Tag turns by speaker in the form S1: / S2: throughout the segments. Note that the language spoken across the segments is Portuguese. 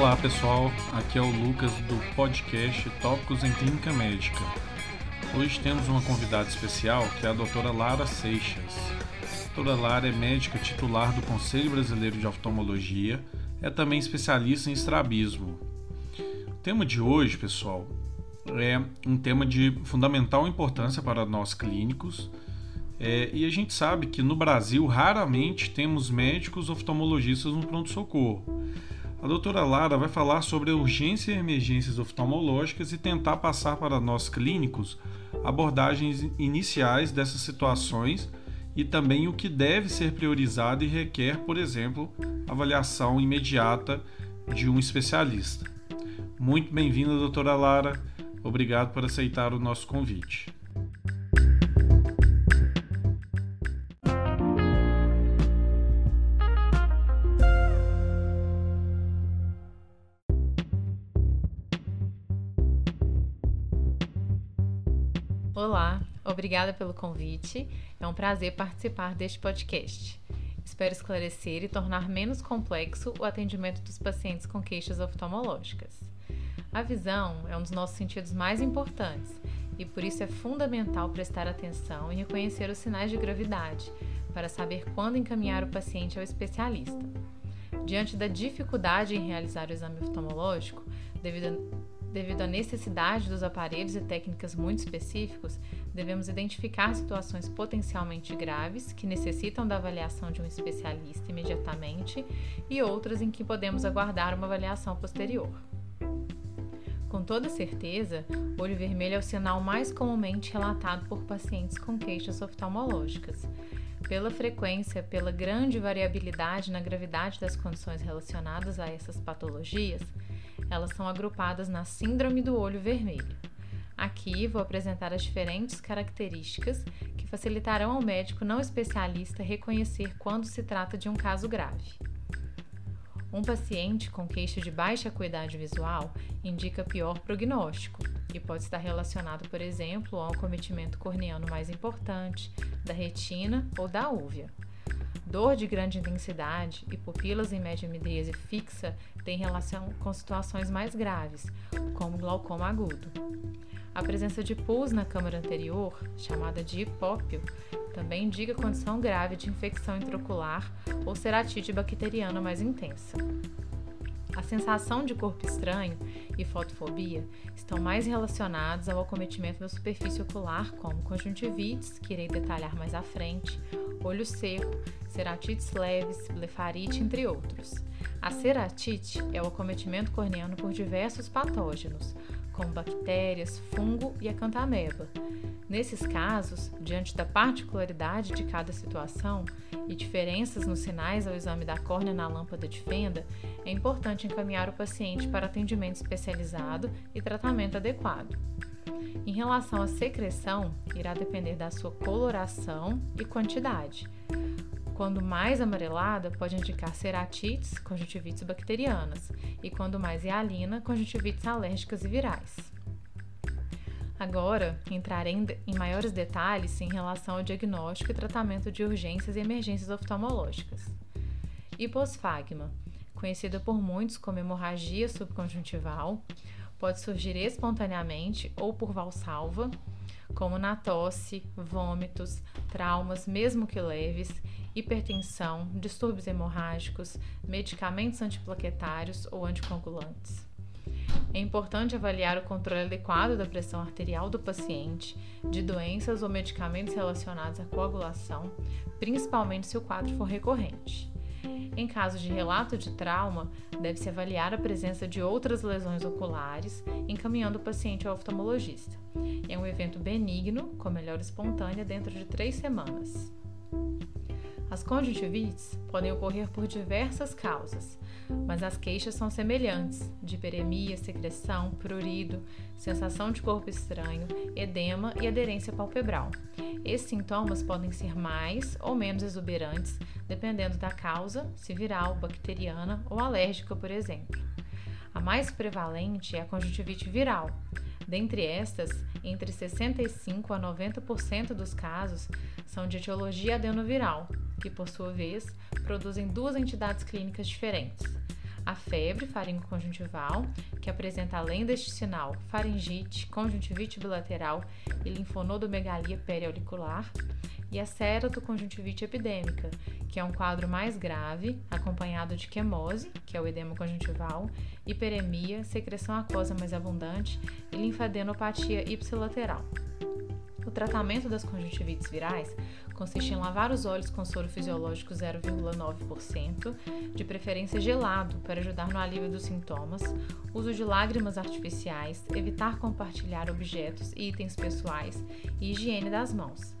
S1: Olá pessoal, aqui é o Lucas do podcast Tópicos em Clínica Médica. Hoje temos uma convidada especial que é a doutora Lara Seixas. A doutora Lara é médica titular do Conselho Brasileiro de Oftalmologia, é também especialista em estrabismo. O tema de hoje, pessoal, é um tema de fundamental importância para nós clínicos. É, e a gente sabe que no Brasil raramente temos médicos oftalmologistas no pronto-socorro. A doutora Lara vai falar sobre a urgência e emergências oftalmológicas e tentar passar para nós clínicos abordagens iniciais dessas situações e também o que deve ser priorizado e requer, por exemplo, avaliação imediata de um especialista. Muito bem-vinda, doutora Lara. Obrigado por aceitar o nosso convite.
S2: Obrigada pelo convite. É um prazer participar deste podcast. Espero esclarecer e tornar menos complexo o atendimento dos pacientes com queixas oftalmológicas. A visão é um dos nossos sentidos mais importantes e por isso é fundamental prestar atenção e reconhecer os sinais de gravidade para saber quando encaminhar o paciente ao especialista. Diante da dificuldade em realizar o exame oftalmológico, devido a, devido à necessidade dos aparelhos e técnicas muito específicos, devemos identificar situações potencialmente graves que necessitam da avaliação de um especialista imediatamente e outras em que podemos aguardar uma avaliação posterior. Com toda certeza, olho vermelho é o sinal mais comumente relatado por pacientes com queixas oftalmológicas. Pela frequência, pela grande variabilidade na gravidade das condições relacionadas a essas patologias, elas são agrupadas na Síndrome do Olho Vermelho. Aqui vou apresentar as diferentes características que facilitarão ao médico não especialista reconhecer quando se trata de um caso grave. Um paciente com queixa de baixa acuidade visual indica pior prognóstico e pode estar relacionado, por exemplo, ao acometimento corneano mais importante, da retina ou da úvea. Dor de grande intensidade e pupilas em média midríase fixa têm relação com situações mais graves, como glaucoma agudo. A presença de pus na câmara anterior, chamada de hipópio, também indica condição grave de infecção intraocular ou ceratite bacteriana mais intensa. A sensação de corpo estranho e fotofobia estão mais relacionados ao acometimento da superfície ocular, como conjuntivites, que irei detalhar mais à frente, olho seco, ceratites leves, blefarite, entre outros. A ceratite é o acometimento corneano por diversos patógenos, como bactérias, fungo e acantameba. Nesses casos, diante da particularidade de cada situação e diferenças nos sinais ao exame da córnea na lâmpada de fenda, é importante encaminhar o paciente para atendimento especializado e tratamento adequado. Em relação à secreção, irá depender da sua coloração e quantidade. Quando mais amarelada, pode indicar ceratites, conjuntivites bacterianas, e quando mais hialina, conjuntivites alérgicas e virais. Agora, entrarei em maiores detalhes em relação ao diagnóstico e tratamento de urgências e emergências oftalmológicas. Hiposfagma, conhecida por muitos como hemorragia subconjuntival, pode surgir espontaneamente ou por valsalva, como na tosse, vômitos, traumas, mesmo que leves, hipertensão, distúrbios hemorrágicos, medicamentos antiplaquetários ou anticoagulantes. É importante avaliar o controle adequado da pressão arterial do paciente, de doenças ou medicamentos relacionados à coagulação, principalmente se o quadro for recorrente. Em caso de relato de trauma, deve-se avaliar a presença de outras lesões oculares, encaminhando o paciente ao oftalmologista. É um evento benigno, com melhora espontânea dentro de três semanas. As conjuntivites podem ocorrer por diversas causas, mas as queixas são semelhantes: de hiperemia, secreção, prurido, sensação de corpo estranho, edema e aderência palpebral. Esses sintomas podem ser mais ou menos exuberantes, dependendo da causa, se viral, bacteriana ou alérgica, por exemplo. A mais prevalente é a conjuntivite viral. Dentre estas, entre 65 a 90% dos casos são de etiologia adenoviral, que por sua vez produzem duas entidades clínicas diferentes. A febre faringoconjuntival, que apresenta além deste sinal faringite, conjuntivite bilateral e linfonodomegalia periauricular, e a ceratoconjuntivite epidêmica, que é um quadro mais grave, acompanhado de quemose, que é o edema conjuntival, hiperemia, secreção aquosa mais abundante e linfadenopatia ipsilateral. O tratamento das conjuntivites virais consiste em lavar os olhos com soro fisiológico 0,9%, de preferência gelado, para ajudar no alívio dos sintomas, uso de lágrimas artificiais, evitar compartilhar objetos e itens pessoais e higiene das mãos.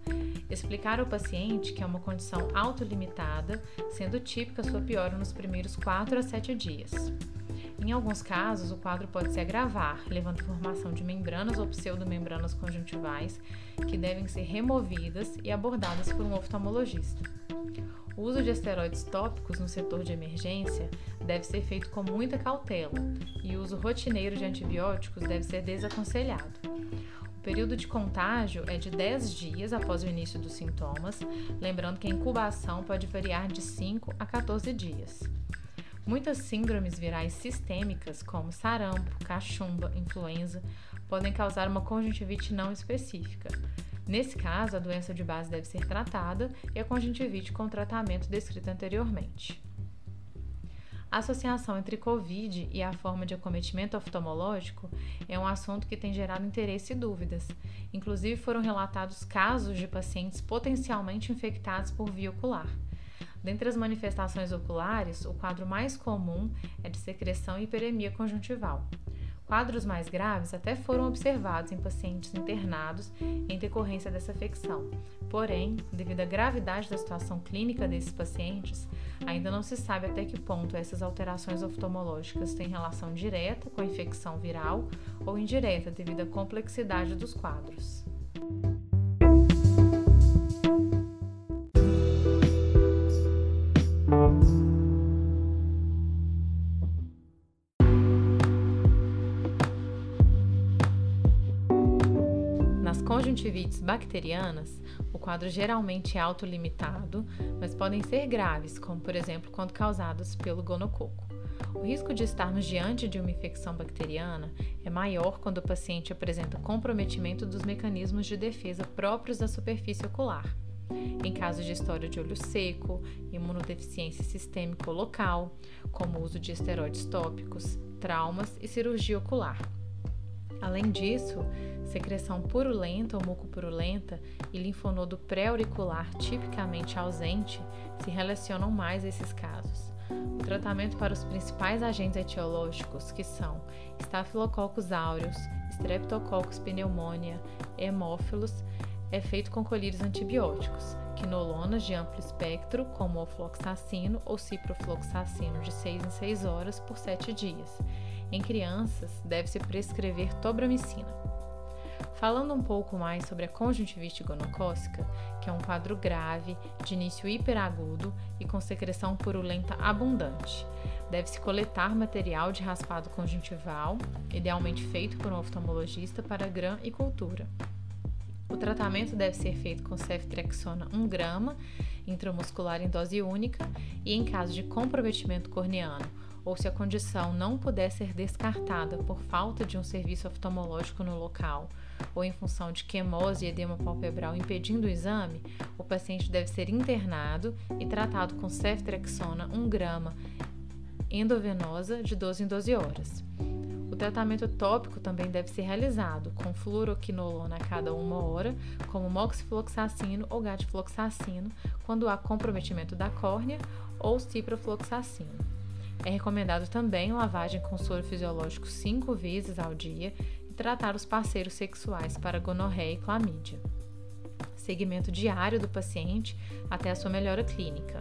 S2: Explicar ao paciente que é uma condição autolimitada, sendo típica sua piora nos primeiros 4 a 7 dias. Em alguns casos, o quadro pode se agravar, levando formação de membranas ou pseudomembranas conjuntivais que devem ser removidas e abordadas por um oftalmologista. O uso de esteroides tópicos no setor de emergência deve ser feito com muita cautela e o uso rotineiro de antibióticos deve ser desaconselhado. O período de contágio é de 10 dias após o início dos sintomas, lembrando que a incubação pode variar de 5 a 14 dias. Muitas síndromes virais sistêmicas, como sarampo, cachumba, influenza, podem causar uma conjuntivite não específica. Nesse caso, a doença de base deve ser tratada e a conjuntivite com o tratamento descrito anteriormente. A associação entre Covid e a forma de acometimento oftalmológico é um assunto que tem gerado interesse e dúvidas. Inclusive, foram relatados casos de pacientes potencialmente infectados por via ocular. Dentre as manifestações oculares, o quadro mais comum é de secreção e hiperemia conjuntival. Quadros mais graves até foram observados em pacientes internados em decorrência dessa afecção. Porém, devido à gravidade da situação clínica desses pacientes, ainda não se sabe até que ponto essas alterações oftalmológicas têm relação direta com a infecção viral ou indireta devido à complexidade dos quadros. Conjuntivites bacterianas, o quadro geralmente é autolimitado, mas podem ser graves, como por exemplo quando causados pelo gonococo. O risco de estarmos diante de uma infecção bacteriana é maior quando o paciente apresenta comprometimento dos mecanismos de defesa próprios da superfície ocular. Em caso de história de olho seco, imunodeficiência sistêmica local, como uso de esteroides tópicos, traumas e cirurgia ocular. Além disso, secreção purulenta ou mucopurulenta e linfonodo pré-auricular tipicamente ausente se relacionam mais a esses casos. O tratamento para os principais agentes etiológicos, que são Staphylococcus aureus, Streptococcus pneumonia, hemófilos, é feito com colírios antibióticos, quinolonas de amplo espectro, como ofloxacino ou ciprofloxacino de 6 em 6 horas por 7 dias, em crianças, deve-se prescrever tobramicina. Falando um pouco mais sobre a conjuntivite gonocócica, que é um quadro grave, de início hiperagudo e com secreção purulenta abundante. Deve-se coletar material de raspado conjuntival, idealmente feito por um oftalmologista para gram e cultura. O tratamento deve ser feito com ceftriaxona 1 grama intramuscular em dose única e em caso de comprometimento corneano ou se a condição não puder ser descartada por falta de um serviço oftalmológico no local ou em função de quemose e edema palpebral impedindo o exame, o paciente deve ser internado e tratado com ceftriaxona 1 grama endovenosa de 12 em 12 horas. O tratamento tópico também deve ser realizado com fluoroquinolona a cada uma hora, como moxifloxacino ou gatifloxacino, quando há comprometimento da córnea, ou ciprofloxacino. É recomendado também lavagem com soro fisiológico cinco vezes ao dia e tratar os parceiros sexuais para gonorreia e clamídia. Seguimento diário do paciente até a sua melhora clínica.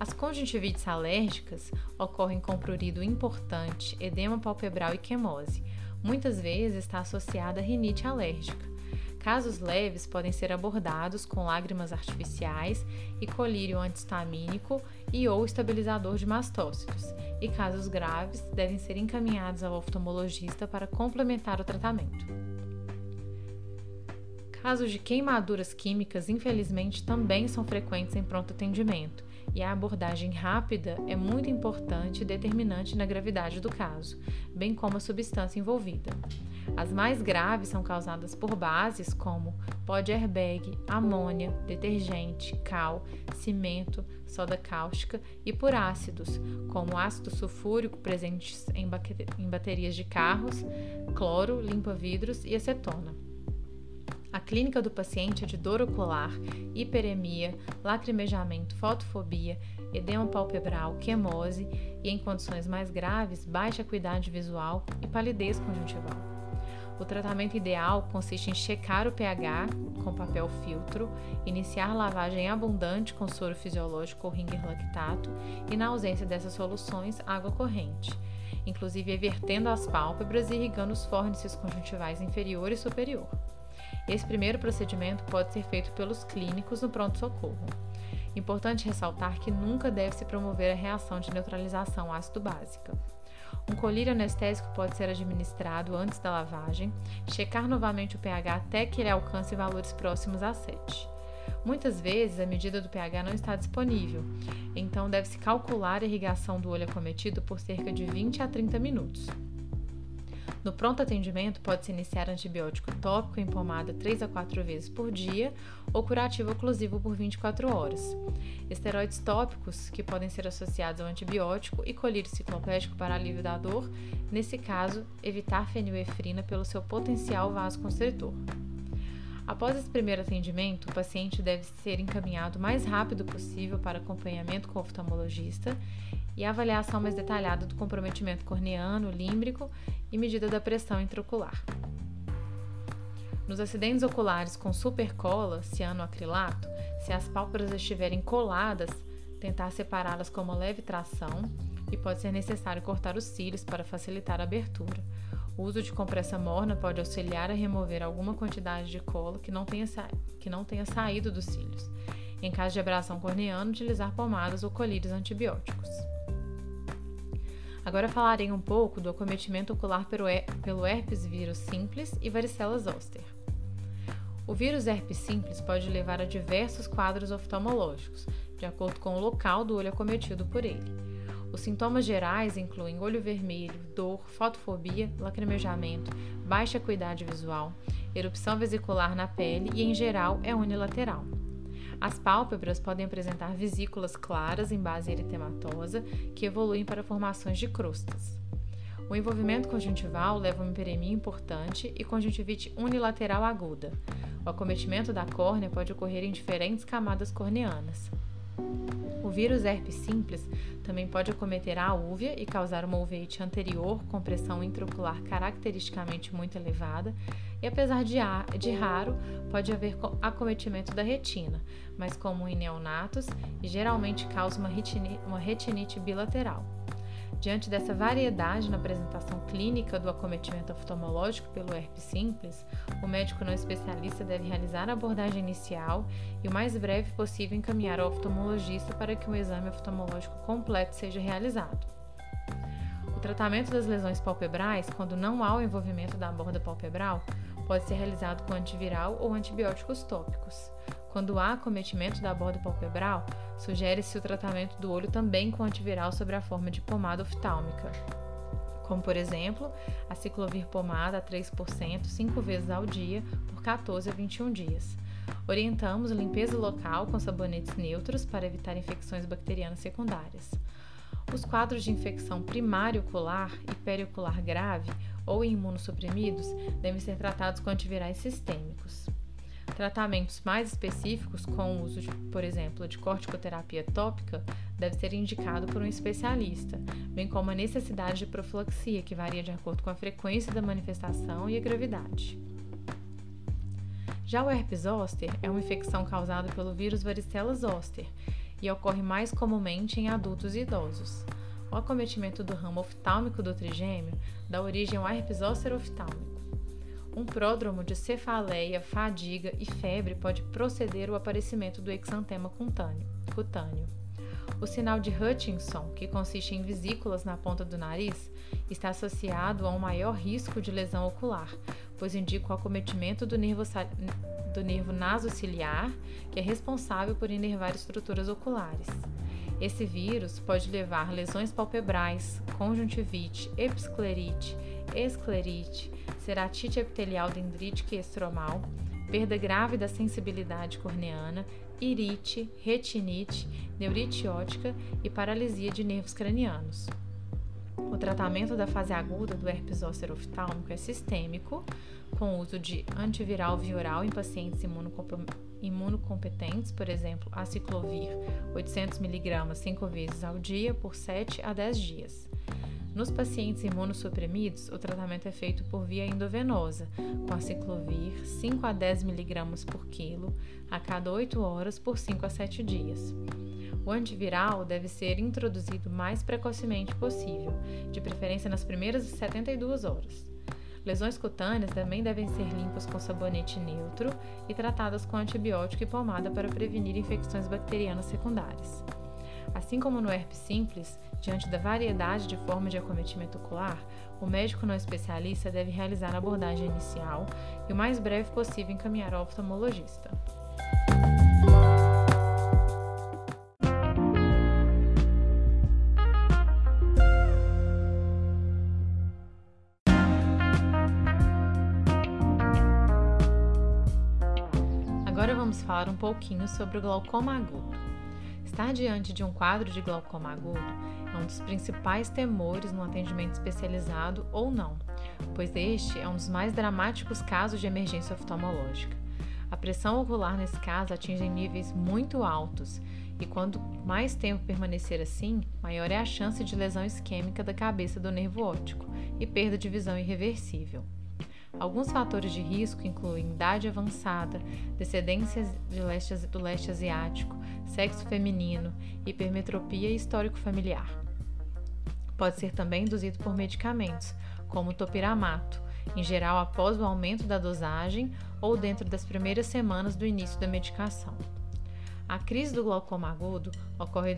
S2: As conjuntivites alérgicas ocorrem com prurido importante, edema palpebral e quemose. Muitas vezes está associada a rinite alérgica. Casos leves podem ser abordados com lágrimas artificiais e colírio antistamínico e ou estabilizador de mastócitos, e casos graves devem ser encaminhados ao oftalmologista para complementar o tratamento. Casos de queimaduras químicas, infelizmente, também são frequentes em pronto atendimento, e a abordagem rápida é muito importante e determinante na gravidade do caso, bem como a substância envolvida. As mais graves são causadas por bases como pó de airbag, amônia, detergente, cal, cimento, soda cáustica e por ácidos, como ácido sulfúrico presentes em baterias de carros, cloro, limpa-vidros e acetona. A clínica do paciente é de dor ocular, hiperemia, lacrimejamento, fotofobia, edema palpebral, quemose e, em condições mais graves, baixa acuidade visual e palidez conjuntival. O tratamento ideal consiste em checar o pH com papel filtro, iniciar lavagem abundante com soro fisiológico ou ringer lactato e, na ausência dessas soluções, água corrente, inclusive vertendo as pálpebras e irrigando os fórnices conjuntivais inferior e superior. Esse primeiro procedimento pode ser feito pelos clínicos no pronto-socorro. Importante ressaltar que nunca deve se promover a reação de neutralização ácido básica. Um colírio anestésico pode ser administrado antes da lavagem, checar novamente o pH até que ele alcance valores próximos a 7. Muitas vezes a medida do pH não está disponível, então deve-se calcular a irrigação do olho acometido por cerca de 20 a 30 minutos. No pronto atendimento, pode-se iniciar antibiótico tópico em pomada 3 a 4 vezes por dia ou curativo oclusivo por 24 horas. Esteroides tópicos, que podem ser associados ao antibiótico, e colírio cicloplégico para alívio da dor, nesse caso, evitar fenilefrina pelo seu potencial vasoconstritor. Após esse primeiro atendimento, o paciente deve ser encaminhado o mais rápido possível para acompanhamento com o oftalmologista e avaliação mais detalhada do comprometimento corneano, límbrico e medida da pressão intraocular. Nos acidentes oculares com supercola, cianoacrilato, se as pálpebras estiverem coladas, tentar separá-las com uma leve tração e pode ser necessário cortar os cílios para facilitar a abertura. O uso de compressa morna pode auxiliar a remover alguma quantidade de cola que não tenha, que não tenha saído dos cílios. Em caso de abração corneana, utilizar pomadas ou colírios antibióticos. Agora falarei um pouco do acometimento ocular pelo herpes vírus simples e varicela zoster. O vírus herpes simples pode levar a diversos quadros oftalmológicos, de acordo com o local do olho acometido por ele. Os sintomas gerais incluem olho vermelho, dor, fotofobia, lacrimejamento, baixa acuidade visual, erupção vesicular na pele e, em geral, é unilateral. As pálpebras podem apresentar vesículas claras em base eritematosa que evoluem para formações de crostas. O envolvimento conjuntival leva a uma hiperemia importante e conjuntivite unilateral aguda. O acometimento da córnea pode ocorrer em diferentes camadas corneanas. O vírus herpes simples também pode acometer a úvea e causar uma uveite anterior com pressão intraocular caracteristicamente muito elevada, e apesar de, de raro, pode haver acometimento da retina, mas comum em neonatos e geralmente causa uma retinite, uma retinite bilateral. Diante dessa variedade na apresentação clínica do acometimento oftalmológico pelo herpes simples, o médico não especialista deve realizar a abordagem inicial e o mais breve possível encaminhar ao oftalmologista para que um exame oftalmológico completo seja realizado. O tratamento das lesões palpebrais, quando não há o envolvimento da borda palpebral, pode ser realizado com antiviral ou antibióticos tópicos. Quando há acometimento da borda palpebral, sugere-se o tratamento do olho também com antiviral sobre a forma de pomada oftálmica, como por exemplo a ciclovir pomada a 3% 5 vezes ao dia por 14 a 21 dias. Orientamos limpeza local com sabonetes neutros para evitar infecções bacterianas secundárias. Os quadros de infecção primária ocular e periocular grave ou imunossuprimidos devem ser tratados com antivirais sistêmicos. Tratamentos mais específicos, com o uso, de, por exemplo, de corticoterapia tópica, deve ser indicado por um especialista, bem como a necessidade de profilaxia, que varia de acordo com a frequência da manifestação e a gravidade. Já o herpes zoster é uma infecção causada pelo vírus varicela zoster e ocorre mais comumente em adultos e idosos. O acometimento do ramo oftálmico do trigêmeo dá origem ao herpes zoster oftálmico. Um pródromo de cefaleia, fadiga e febre pode proceder ao aparecimento do exantema cutâneo. O sinal de Hutchinson, que consiste em vesículas na ponta do nariz, está associado a um maior risco de lesão ocular, pois indica o acometimento do nervo, do nervo nasociliar, que é responsável por inervar estruturas oculares. Esse vírus pode levar lesões palpebrais, conjuntivite, episclerite, esclerite, ceratite epitelial dendrítica e estromal, perda grave da sensibilidade corneana, irite, retinite, neurite ótica e paralisia de nervos cranianos. O tratamento da fase aguda do herpes zoster oftálmico é sistêmico, com uso de antiviral vioral em pacientes imunocompetentes, por exemplo, aciclovir 800mg 5 vezes ao dia por 7 a 10 dias. Nos pacientes imunossuprimidos, o tratamento é feito por via endovenosa, com aciclovir 5 a 10 mg por quilo a cada 8 horas por 5 a 7 dias. O antiviral deve ser introduzido mais precocemente possível, de preferência nas primeiras 72 horas. Lesões cutâneas também devem ser limpas com sabonete neutro e tratadas com antibiótico e pomada para prevenir infecções bacterianas secundárias. Assim como no herpes simples, diante da variedade de formas de acometimento ocular, o médico não especialista deve realizar a abordagem inicial e o mais breve possível encaminhar ao oftalmologista. Vamos falar um pouquinho sobre o glaucoma agudo. Estar diante de um quadro de glaucoma agudo é um dos principais temores no atendimento especializado ou não, pois este é um dos mais dramáticos casos de emergência oftalmológica. A pressão ocular nesse caso atinge níveis muito altos e quanto mais tempo permanecer assim, maior é a chance de lesão isquêmica da cabeça do nervo óptico e perda de visão irreversível. Alguns fatores de risco incluem idade avançada, descendências de leste, do leste asiático, sexo feminino, hipermetropia e histórico familiar. Pode ser também induzido por medicamentos, como topiramato, em geral após o aumento da dosagem ou dentro das primeiras semanas do início da medicação. A crise do glaucoma agudo ocorre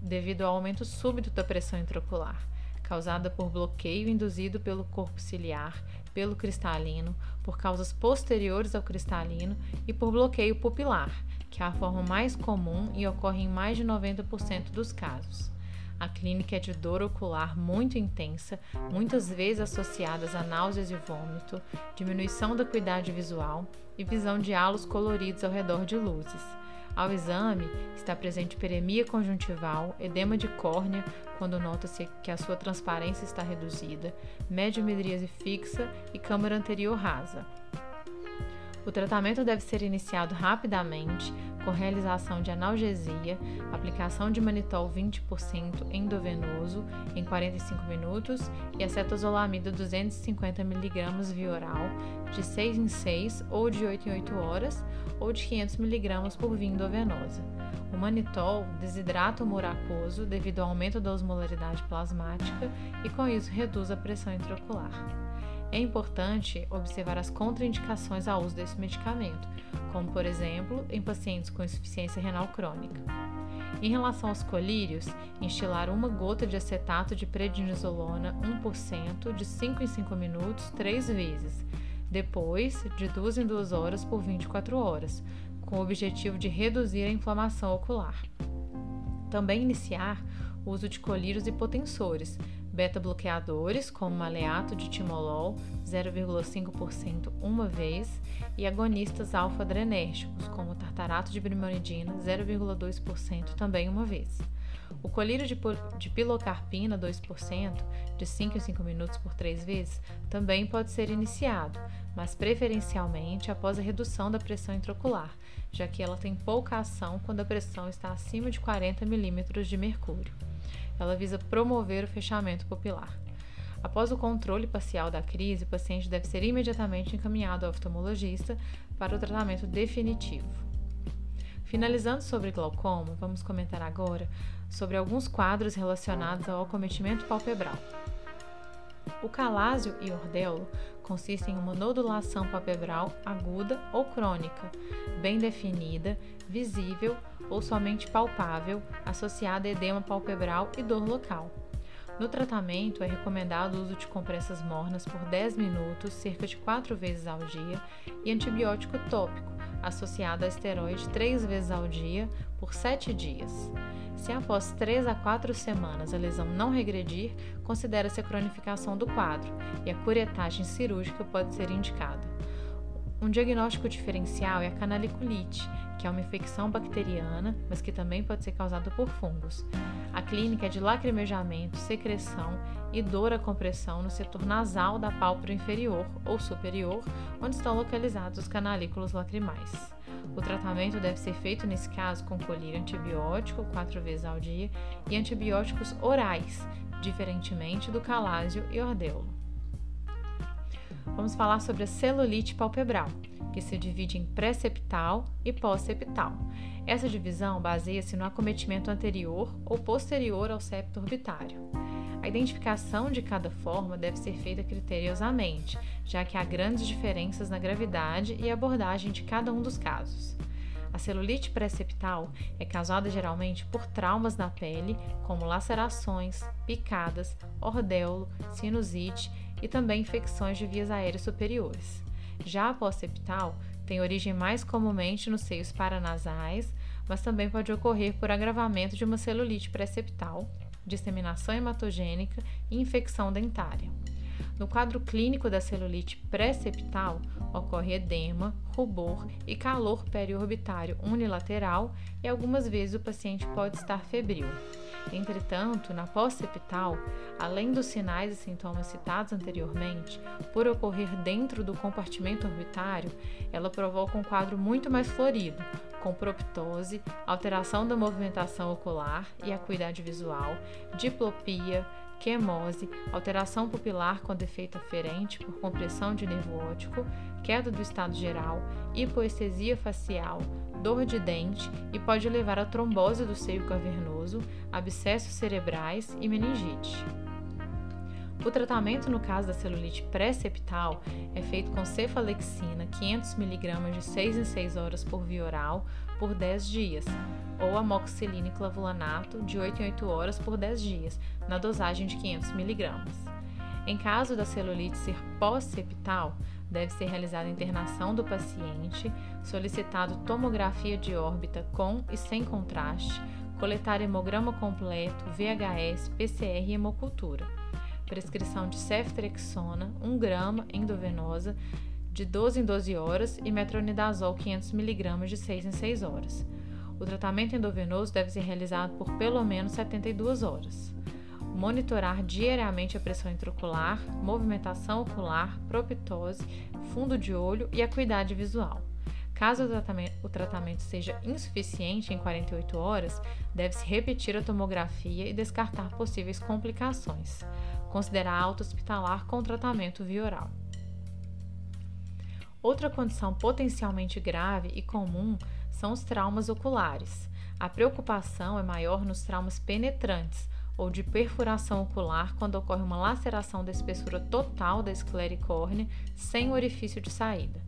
S2: devido ao aumento súbito da pressão intraocular, causada por bloqueio induzido pelo corpo ciliar pelo cristalino, por causas posteriores ao cristalino e por bloqueio pupilar, que é a forma mais comum e ocorre em mais de 90% dos casos. A clínica é de dor ocular muito intensa, muitas vezes associadas a náuseas e vômito, diminuição da acuidade visual e visão de halos coloridos ao redor de luzes. Ao exame, está presente peremia conjuntival, edema de córnea, quando nota-se que a sua transparência está reduzida, mediomedríase fixa e câmara anterior rasa. O tratamento deve ser iniciado rapidamente, com realização de analgesia, aplicação de manitol 20% endovenoso em 45 minutos e acetazolamida 250 mg via oral, de 6 em 6 ou de 8 em 8 horas, ou de 500 mg por via endovenosa. O manitol desidrata o humor aquoso devido ao aumento da osmolaridade plasmática e com isso reduz a pressão intraocular. É importante observar as contraindicações ao uso desse medicamento, como por exemplo em pacientes com insuficiência renal crônica. Em relação aos colírios, instilar uma gota de acetato de prednisolona 1% de 5 em 5 minutos três vezes, depois de 2 em 2 horas por 24 horas, com o objetivo de reduzir a inflamação ocular. Também iniciar o uso de colírios hipotensores, beta-bloqueadores, como maleato de timolol 0,5% uma vez, e agonistas alfa-adrenérgicos, como tartarato de brimonidina 0,2% também uma vez. O colírio de, de pilocarpina 2%, de 5 em 5 minutos por 3 vezes, também pode ser iniciado, mas preferencialmente após a redução da pressão intraocular, já que ela tem pouca ação quando a pressão está acima de 40 milímetros de mercúrio. Ela visa promover o fechamento pupilar. Após o controle parcial da crise, o paciente deve ser imediatamente encaminhado ao oftalmologista para o tratamento definitivo. Finalizando sobre glaucoma, vamos comentar agora sobre alguns quadros relacionados ao acometimento palpebral. O calásio e ordelo consistem em uma nodulação palpebral aguda ou crônica, bem definida, visível ou somente palpável, associada a edema palpebral e dor local. No tratamento, é recomendado o uso de compressas mornas por 10 minutos, cerca de 4 vezes ao dia, e antibiótico tópico, associada a esteroide três vezes ao dia por sete dias. Se após 3 a 4 semanas a lesão não regredir, considera-se a cronificação do quadro e a curetagem cirúrgica pode ser indicada. Um diagnóstico diferencial é a canaliculite, que é uma infecção bacteriana, mas que também pode ser causada por fungos. A clínica é de lacrimejamento, secreção e dor à compressão no setor nasal da pálpebra inferior ou superior, onde estão localizados os canalículos lacrimais. O tratamento deve ser feito, nesse caso, com colírio antibiótico quatro vezes ao dia e antibióticos orais, diferentemente do calásio e ordeulo. Vamos falar sobre a celulite palpebral, que se divide em pré-septal e pós-septal. Essa divisão baseia-se no acometimento anterior ou posterior ao septo orbitário. A identificação de cada forma deve ser feita criteriosamente, já que há grandes diferenças na gravidade e abordagem de cada um dos casos. A celulite pré-septal é causada geralmente por traumas na pele, como lacerações, picadas, ordeulo, sinusite e também infecções de vias aéreas superiores. Já a pós-septal tem origem mais comumente nos seios paranasais, mas também pode ocorrer por agravamento de uma celulite pré-septal, disseminação hematogênica e infecção dentária. No quadro clínico da celulite pré-septal, ocorre edema, rubor e calor periorbitário unilateral e algumas vezes o paciente pode estar febril. Entretanto, na pós-septal, além dos sinais e sintomas citados anteriormente, por ocorrer dentro do compartimento orbitário, ela provoca um quadro muito mais florido, com proptose, alteração da movimentação ocular e acuidade visual, diplopia, quemose, alteração pupilar com defeito aferente por compressão de nervo óptico, queda do estado geral, hipoestesia facial, dor de dente e pode levar a trombose do seio cavernoso, abscessos cerebrais e meningite. O tratamento no caso da celulite pré-septal é feito com cefalexina 500mg de 6 em 6 horas por via oral por 10 dias, ou amoxicilina e clavulanato de 8 em 8 horas por 10 dias, na dosagem de 500mg. Em caso da celulite ser pós-septal, deve ser realizada a internação do paciente, solicitado tomografia de órbita com e sem contraste, coletar hemograma completo, VHS, PCR e hemocultura prescrição de ceftrexona 1 grama endovenosa de 12 em 12 horas e metronidazol 500mg de 6 em 6 horas. O tratamento endovenoso deve ser realizado por pelo menos 72 horas. Monitorar diariamente a pressão intraocular, movimentação ocular, proptose, fundo de olho e acuidade visual. Caso o tratamento, seja insuficiente em 48 horas, deve-se repetir a tomografia e descartar possíveis complicações considerar alta hospitalar com tratamento via oral. Outra condição potencialmente grave e comum são os traumas oculares. A preocupação é maior nos traumas penetrantes ou de perfuração ocular quando ocorre uma laceração da espessura total da esclericórnea sem orifício de saída.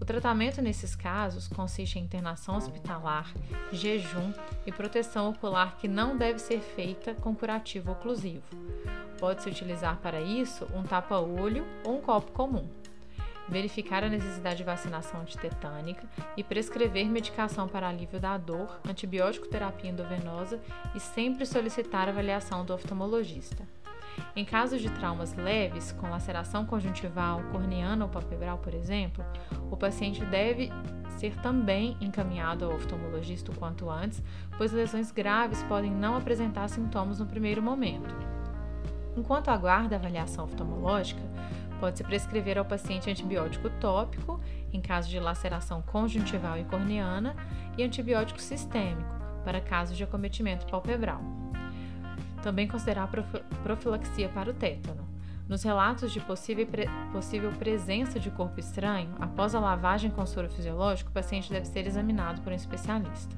S2: O tratamento nesses casos consiste em internação hospitalar, jejum e proteção ocular que não deve ser feita com curativo oclusivo. Pode-se utilizar para isso um tapa-olho ou um copo comum. Verificar a necessidade de vacinação antitetânica e prescrever medicação para alívio da dor, antibiótico terapia endovenosa e sempre solicitar avaliação do oftalmologista. Em casos de traumas leves, com laceração conjuntival, corneana ou palpebral, por exemplo, o paciente deve ser também encaminhado ao oftalmologista o quanto antes, pois lesões graves podem não apresentar sintomas no primeiro momento. Enquanto aguarda a avaliação oftalmológica, pode-se prescrever ao paciente antibiótico tópico, em caso de laceração conjuntival e corneana, e antibiótico sistêmico, para casos de acometimento palpebral. Também considerar profilaxia para o tétano. Nos relatos de possível, pre possível presença de corpo estranho, após a lavagem com soro fisiológico, o paciente deve ser examinado por um especialista.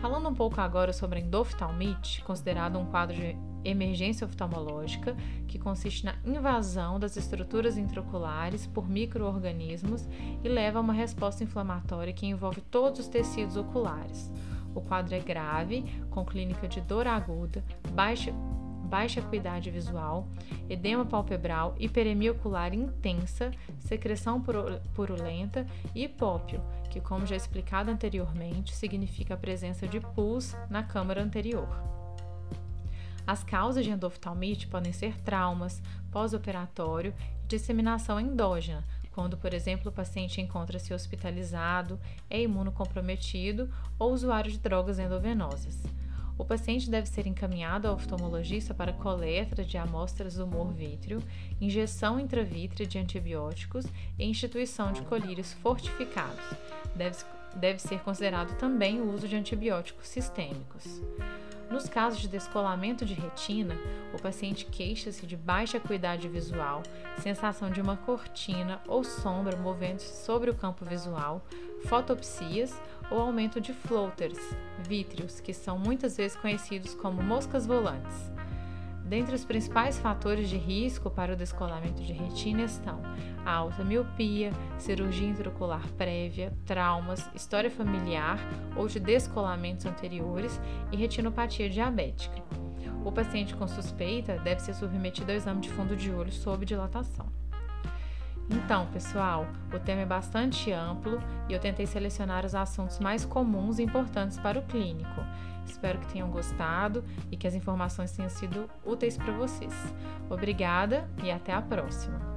S2: Falando um pouco agora sobre a endoftalmite, considerado um quadro de emergência oftalmológica, que consiste na invasão das estruturas intraoculares por microorganismos e leva a uma resposta inflamatória que envolve todos os tecidos oculares. O quadro é grave, com clínica de dor aguda, baixa, baixa acuidade visual, edema palpebral, hiperemia ocular intensa, secreção purulenta e hipópio, que, como já explicado anteriormente, significa a presença de pus na câmara anterior. As causas de endoftalmite podem ser traumas, pós-operatório e disseminação endógena, quando, por exemplo, o paciente encontra-se hospitalizado, é imunocomprometido ou usuário de drogas endovenosas. O paciente deve ser encaminhado ao oftalmologista para coleta de amostras do humor vítreo, injeção intravítrea de antibióticos e instituição de colírios fortificados. Deve, deve ser considerado também o uso de antibióticos sistêmicos. Nos casos de descolamento de retina, o paciente queixa-se de baixa acuidade visual, sensação de uma cortina ou sombra movendo-se sobre o campo visual, fotopsias ou aumento de floaters, vítreos, que são muitas vezes conhecidos como moscas volantes. Dentre os principais fatores de risco para o descolamento de retina estão a alta miopia, cirurgia intraocular prévia, traumas, história familiar ou de descolamentos anteriores e retinopatia diabética. O paciente com suspeita deve ser submetido ao exame de fundo de olho sob dilatação. Então, pessoal, o tema é bastante amplo e eu tentei selecionar os assuntos mais comuns e importantes para o clínico. Espero que tenham gostado e que as informações tenham sido úteis para vocês. Obrigada e até a próxima!